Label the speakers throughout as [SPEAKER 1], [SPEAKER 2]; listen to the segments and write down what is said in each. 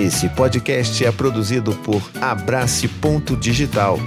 [SPEAKER 1] Esse podcast é produzido por Abrace Ponto Digital.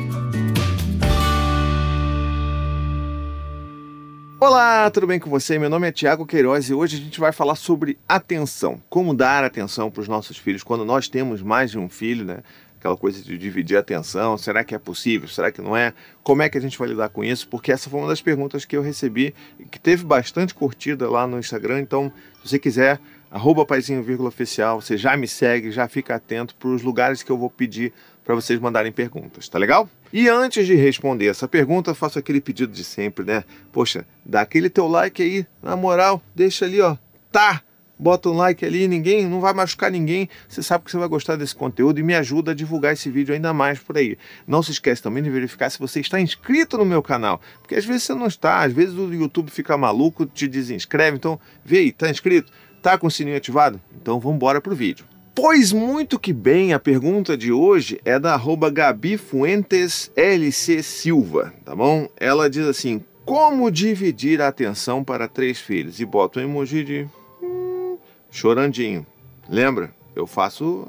[SPEAKER 2] Olá, tudo bem com você? Meu nome é Tiago Queiroz e hoje a gente vai falar sobre atenção. Como dar atenção para os nossos filhos quando nós temos mais de um filho, né? Aquela coisa de dividir a atenção, será que é possível? Será que não é? Como é que a gente vai lidar com isso? Porque essa foi uma das perguntas que eu recebi e que teve bastante curtida lá no Instagram. Então, se você quiser, arroba paizinho, oficial, você já me segue, já fica atento para os lugares que eu vou pedir para vocês mandarem perguntas, tá legal? E antes de responder essa pergunta, faço aquele pedido de sempre, né? Poxa, dá aquele teu like aí, na moral, deixa ali, ó, tá? Bota um like ali, ninguém, não vai machucar ninguém. Você sabe que você vai gostar desse conteúdo e me ajuda a divulgar esse vídeo ainda mais por aí. Não se esquece também de verificar se você está inscrito no meu canal, porque às vezes você não está, às vezes o YouTube fica maluco, te desinscreve. Então, vê aí, tá inscrito? Tá com o sininho ativado? Então vamos embora pro vídeo. Pois muito que bem, a pergunta de hoje é da arroba Gabi Fuentes LC Silva, tá bom? Ela diz assim: como dividir a atenção para três filhos? E bota um emoji de hum, chorandinho. Lembra? Eu faço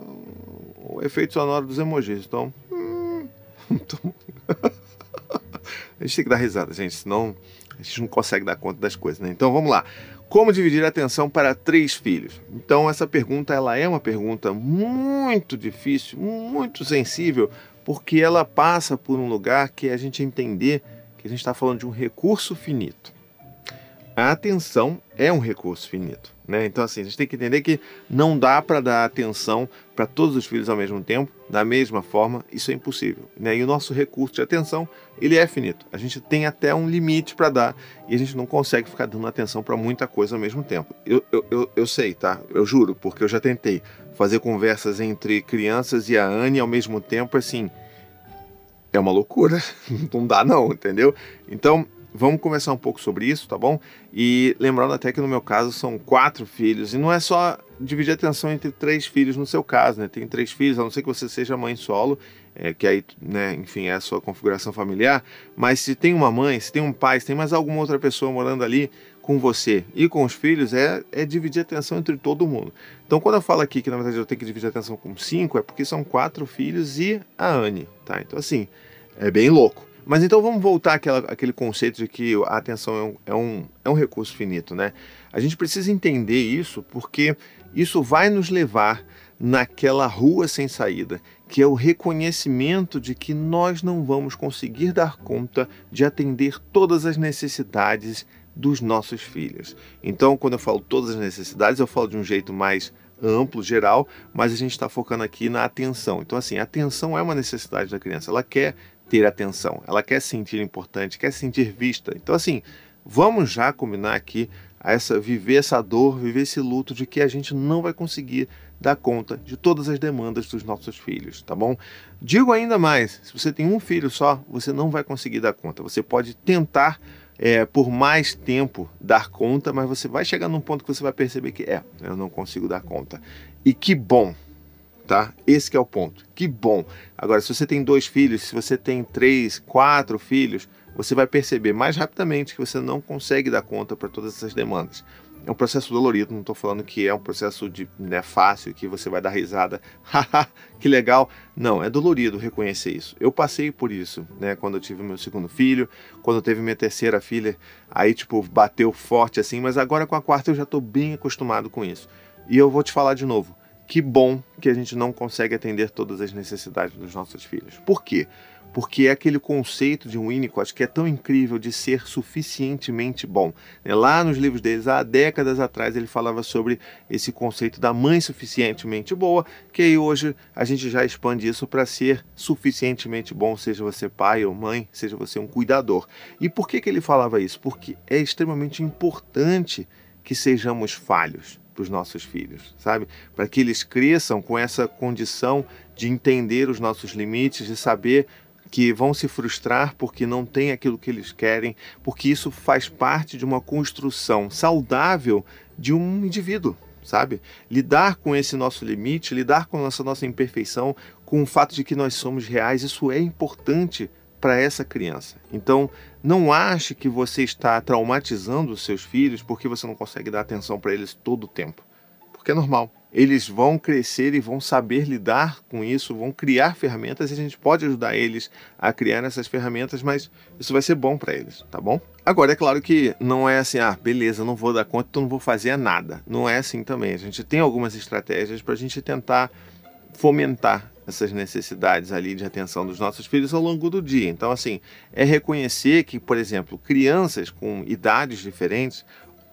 [SPEAKER 2] o efeito sonoro dos emojis, então. Hum, a gente tem que dar risada, gente, senão a gente não consegue dar conta das coisas, né? Então vamos lá. Como dividir a atenção para três filhos? Então essa pergunta ela é uma pergunta muito difícil, muito sensível, porque ela passa por um lugar que é a gente entender que a gente está falando de um recurso finito. A atenção é um recurso finito. Né? Então, assim, a gente tem que entender que não dá para dar atenção para todos os filhos ao mesmo tempo, da mesma forma, isso é impossível. Né? E o nosso recurso de atenção, ele é finito. A gente tem até um limite para dar e a gente não consegue ficar dando atenção para muita coisa ao mesmo tempo. Eu, eu, eu, eu, sei, tá? Eu juro, porque eu já tentei fazer conversas entre crianças e a Anne ao mesmo tempo, assim, é uma loucura. Não dá não, entendeu? Então, vamos conversar um pouco sobre isso, tá bom? E lembrando até que no meu caso são quatro filhos, e não é só dividir a atenção entre três filhos no seu caso, né? Tem três filhos, a não ser que você seja mãe solo, é, que aí, né, enfim, é a sua configuração familiar, mas se tem uma mãe, se tem um pai, se tem mais alguma outra pessoa morando ali com você e com os filhos, é, é dividir a atenção entre todo mundo. Então, quando eu falo aqui que na verdade eu tenho que dividir a atenção com cinco, é porque são quatro filhos e a Anne, tá? Então, assim, é bem louco. Mas então vamos voltar àquela, àquele conceito de que a atenção é um, é, um, é um recurso finito, né? A gente precisa entender isso porque isso vai nos levar naquela rua sem saída, que é o reconhecimento de que nós não vamos conseguir dar conta de atender todas as necessidades dos nossos filhos. Então, quando eu falo todas as necessidades, eu falo de um jeito mais amplo, geral, mas a gente está focando aqui na atenção. Então, assim, a atenção é uma necessidade da criança. Ela quer ter atenção, ela quer se sentir importante, quer se sentir vista. Então, assim, vamos já combinar aqui essa viver essa dor, viver esse luto de que a gente não vai conseguir dar conta de todas as demandas dos nossos filhos, tá bom? Digo ainda mais, se você tem um filho só, você não vai conseguir dar conta. Você pode tentar é, por mais tempo dar conta, mas você vai chegar num ponto que você vai perceber que é, eu não consigo dar conta. E que bom, tá? Esse é o ponto. Que bom. Agora, se você tem dois filhos, se você tem três, quatro filhos, você vai perceber mais rapidamente que você não consegue dar conta para todas essas demandas. É um processo dolorido, não estou falando que é um processo de né, fácil, que você vai dar risada, haha, que legal. Não, é dolorido reconhecer isso. Eu passei por isso, né, quando eu tive meu segundo filho, quando eu teve minha terceira filha, aí tipo bateu forte assim, mas agora com a quarta eu já estou bem acostumado com isso. E eu vou te falar de novo, que bom que a gente não consegue atender todas as necessidades dos nossos filhos. Por quê? Porque é aquele conceito de Winnicott que é tão incrível de ser suficientemente bom. Né? Lá nos livros deles, há décadas atrás, ele falava sobre esse conceito da mãe suficientemente boa, que aí hoje a gente já expande isso para ser suficientemente bom, seja você pai ou mãe, seja você um cuidador. E por que, que ele falava isso? Porque é extremamente importante que sejamos falhos para os nossos filhos, sabe? Para que eles cresçam com essa condição de entender os nossos limites, de saber que vão se frustrar porque não tem aquilo que eles querem, porque isso faz parte de uma construção saudável de um indivíduo, sabe? Lidar com esse nosso limite, lidar com essa nossa imperfeição, com o fato de que nós somos reais, isso é importante para essa criança. Então, não ache que você está traumatizando os seus filhos porque você não consegue dar atenção para eles todo o tempo. Porque é normal. eles vão crescer e vão saber lidar com isso, vão criar ferramentas e a gente pode ajudar eles a criar essas ferramentas, mas isso vai ser bom para eles, tá bom? Agora, é claro que não é assim, ah, beleza, não vou dar conta, então não vou fazer nada. Não é assim também. A gente tem algumas estratégias para a gente tentar fomentar essas necessidades ali de atenção dos nossos filhos ao longo do dia. Então, assim, é reconhecer que, por exemplo, crianças com idades diferentes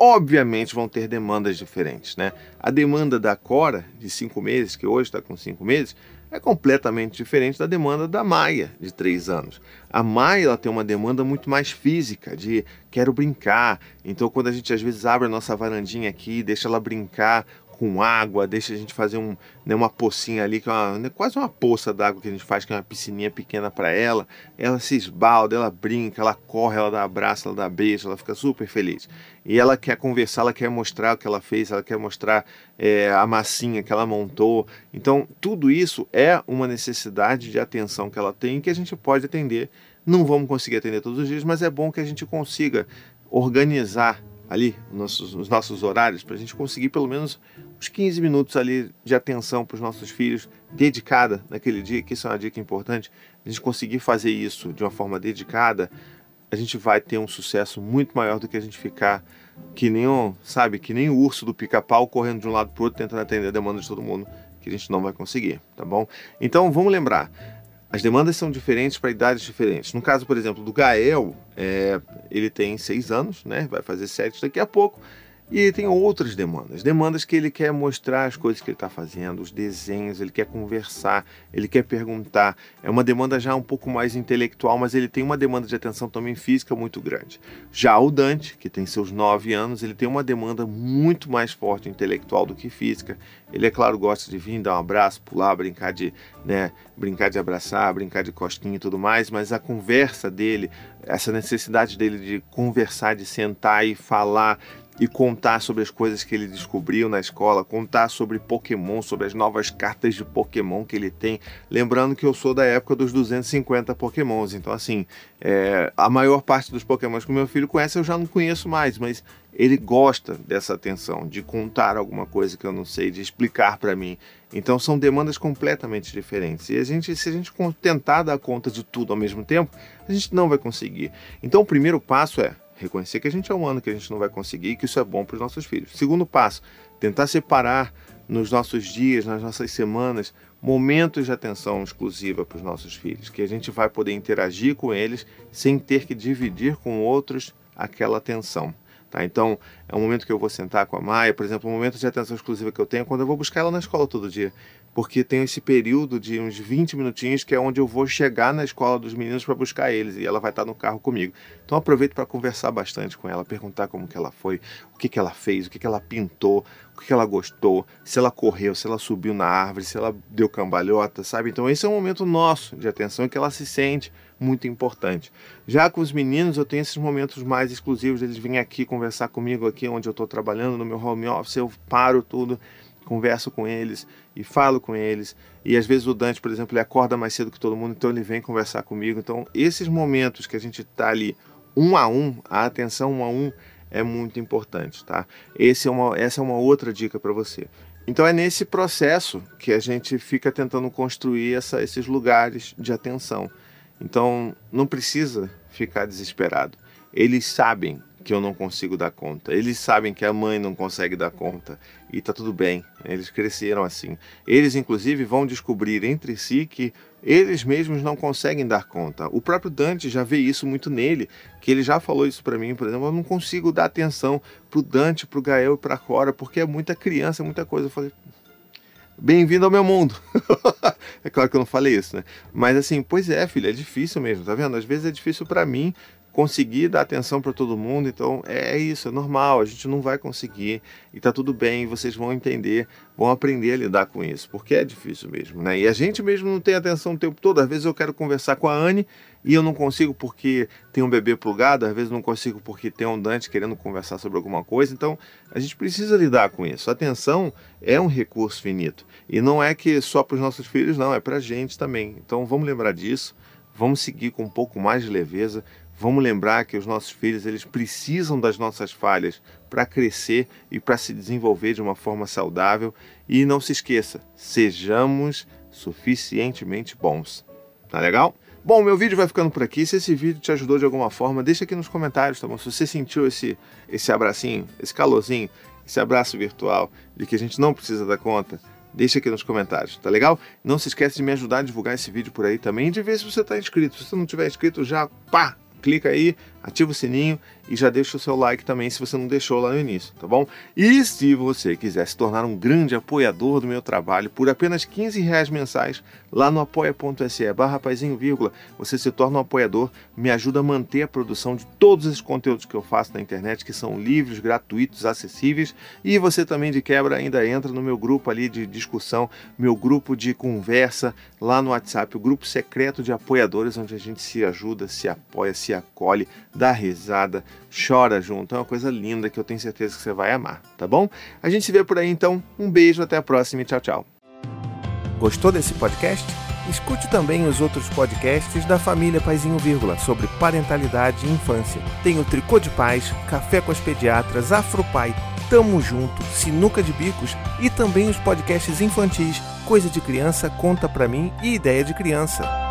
[SPEAKER 2] obviamente vão ter demandas diferentes, né? A demanda da Cora, de cinco meses, que hoje está com cinco meses, é completamente diferente da demanda da Maia, de três anos. A Maia ela tem uma demanda muito mais física, de quero brincar. Então, quando a gente às vezes abre a nossa varandinha aqui, deixa ela brincar com água, deixa a gente fazer um, né, uma pocinha ali, que é uma, né, quase uma poça d'água que a gente faz, que é uma piscininha pequena para ela. Ela se esbalda, ela brinca, ela corre, ela dá abraço, ela dá beijo, ela fica super feliz. E ela quer conversar, ela quer mostrar o que ela fez, ela quer mostrar é, a massinha que ela montou. Então, tudo isso é uma necessidade de atenção que ela tem que a gente pode atender. Não vamos conseguir atender todos os dias, mas é bom que a gente consiga organizar ali os nossos, os nossos horários para a gente conseguir pelo menos uns 15 minutos ali de atenção para os nossos filhos, dedicada naquele dia, que isso é uma dica importante. A gente conseguir fazer isso de uma forma dedicada, a gente vai ter um sucesso muito maior do que a gente ficar que nem um, sabe, que nem o urso do pica-pau correndo de um lado para o outro tentando atender a demanda de todo mundo, que a gente não vai conseguir, tá bom? Então vamos lembrar, as demandas são diferentes para idades diferentes. No caso, por exemplo, do Gael, é, ele tem seis anos, né? Vai fazer sete daqui a pouco. E ele tem outras demandas, demandas que ele quer mostrar as coisas que ele está fazendo, os desenhos, ele quer conversar, ele quer perguntar. É uma demanda já um pouco mais intelectual, mas ele tem uma demanda de atenção também física muito grande. Já o Dante, que tem seus nove anos, ele tem uma demanda muito mais forte intelectual do que física. Ele, é claro, gosta de vir, dar um abraço, pular, brincar de, né, brincar de abraçar, brincar de costinha e tudo mais, mas a conversa dele, essa necessidade dele de conversar, de sentar e falar, e contar sobre as coisas que ele descobriu na escola, contar sobre Pokémon, sobre as novas cartas de Pokémon que ele tem. Lembrando que eu sou da época dos 250 Pokémons, então assim, é, a maior parte dos Pokémons que o meu filho conhece eu já não conheço mais, mas ele gosta dessa atenção, de contar alguma coisa que eu não sei, de explicar para mim. Então são demandas completamente diferentes. E a gente, se a gente tentar dar conta de tudo ao mesmo tempo, a gente não vai conseguir. Então o primeiro passo é reconhecer que a gente é humano, que a gente não vai conseguir que isso é bom para os nossos filhos. Segundo passo, tentar separar nos nossos dias, nas nossas semanas, momentos de atenção exclusiva para os nossos filhos, que a gente vai poder interagir com eles sem ter que dividir com outros aquela atenção. Tá? Então, é um momento que eu vou sentar com a Maia, por exemplo, um momento de atenção exclusiva que eu tenho é quando eu vou buscar ela na escola todo dia porque tem esse período de uns 20 minutinhos que é onde eu vou chegar na escola dos meninos para buscar eles e ela vai estar no carro comigo. Então aproveito para conversar bastante com ela, perguntar como que ela foi, o que que ela fez, o que que ela pintou, o que que ela gostou, se ela correu, se ela subiu na árvore, se ela deu cambalhota, sabe? Então esse é um momento nosso de atenção que ela se sente muito importante. Já com os meninos eu tenho esses momentos mais exclusivos, eles vêm aqui conversar comigo aqui onde eu estou trabalhando no meu home office, eu paro tudo converso com eles e falo com eles. E às vezes o Dante, por exemplo, ele acorda mais cedo que todo mundo, então ele vem conversar comigo. Então, esses momentos que a gente está ali um a um, a atenção um a um é muito importante, tá? Esse é uma, essa é uma outra dica para você. Então é nesse processo que a gente fica tentando construir essa, esses lugares de atenção. Então não precisa ficar desesperado. Eles sabem que eu não consigo dar conta. Eles sabem que a mãe não consegue dar conta e tá tudo bem. Eles cresceram assim. Eles inclusive vão descobrir entre si que eles mesmos não conseguem dar conta. O próprio Dante já vê isso muito nele, que ele já falou isso para mim, por exemplo, eu não consigo dar atenção pro Dante, pro Gael e pra Cora, porque é muita criança, é muita coisa. Eu falei, bem-vindo ao meu mundo. é claro que eu não falei isso, né? Mas assim, pois é, filho, é difícil mesmo, tá vendo? Às vezes é difícil para mim conseguir dar atenção para todo mundo. Então é isso, é normal, a gente não vai conseguir e tá tudo bem, vocês vão entender, vão aprender a lidar com isso, porque é difícil mesmo, né? E a gente mesmo não tem atenção o tempo todo. Às vezes eu quero conversar com a Anne e eu não consigo porque tem um bebê plugado, às vezes não consigo porque tem um Dante querendo conversar sobre alguma coisa. Então a gente precisa lidar com isso. A atenção é um recurso finito e não é que só para os nossos filhos, não, é para a gente também. Então vamos lembrar disso. Vamos seguir com um pouco mais de leveza, Vamos lembrar que os nossos filhos eles precisam das nossas falhas para crescer e para se desenvolver de uma forma saudável. E não se esqueça, sejamos suficientemente bons. Tá legal? Bom, meu vídeo vai ficando por aqui. Se esse vídeo te ajudou de alguma forma, deixa aqui nos comentários, tá bom? Se você sentiu esse, esse abracinho, esse calorzinho, esse abraço virtual de que a gente não precisa dar conta, Deixa aqui nos comentários, tá legal? Não se esquece de me ajudar a divulgar esse vídeo por aí também e de ver se você está inscrito. Se você não tiver inscrito, já pá, clica aí, ativa o sininho e já deixa o seu like também se você não deixou lá no início, tá bom? E se você quiser se tornar um grande apoiador do meu trabalho por apenas 15 reais mensais, lá no apoia.se barra vírgula, você se torna um apoiador, me ajuda a manter a produção de todos esses conteúdos que eu faço na internet, que são livres, gratuitos, acessíveis, e você também de quebra ainda entra no meu grupo ali de discussão, meu grupo de conversa lá no WhatsApp, o grupo secreto de apoiadores, onde a gente se ajuda, se apoia, se acolhe, dá risada, chora junto. É uma coisa linda que eu tenho certeza que você vai amar, tá bom? A gente se vê por aí então. Um beijo, até a próxima e tchau, tchau.
[SPEAKER 1] Gostou desse podcast? Escute também os outros podcasts da família Paizinho Vírgula sobre parentalidade e infância. Tem o Tricô de Paz, Café com as Pediatras, Afropai, Tamo Junto, Sinuca de Bicos e também os podcasts infantis Coisa de Criança, Conta Pra Mim e Ideia de Criança.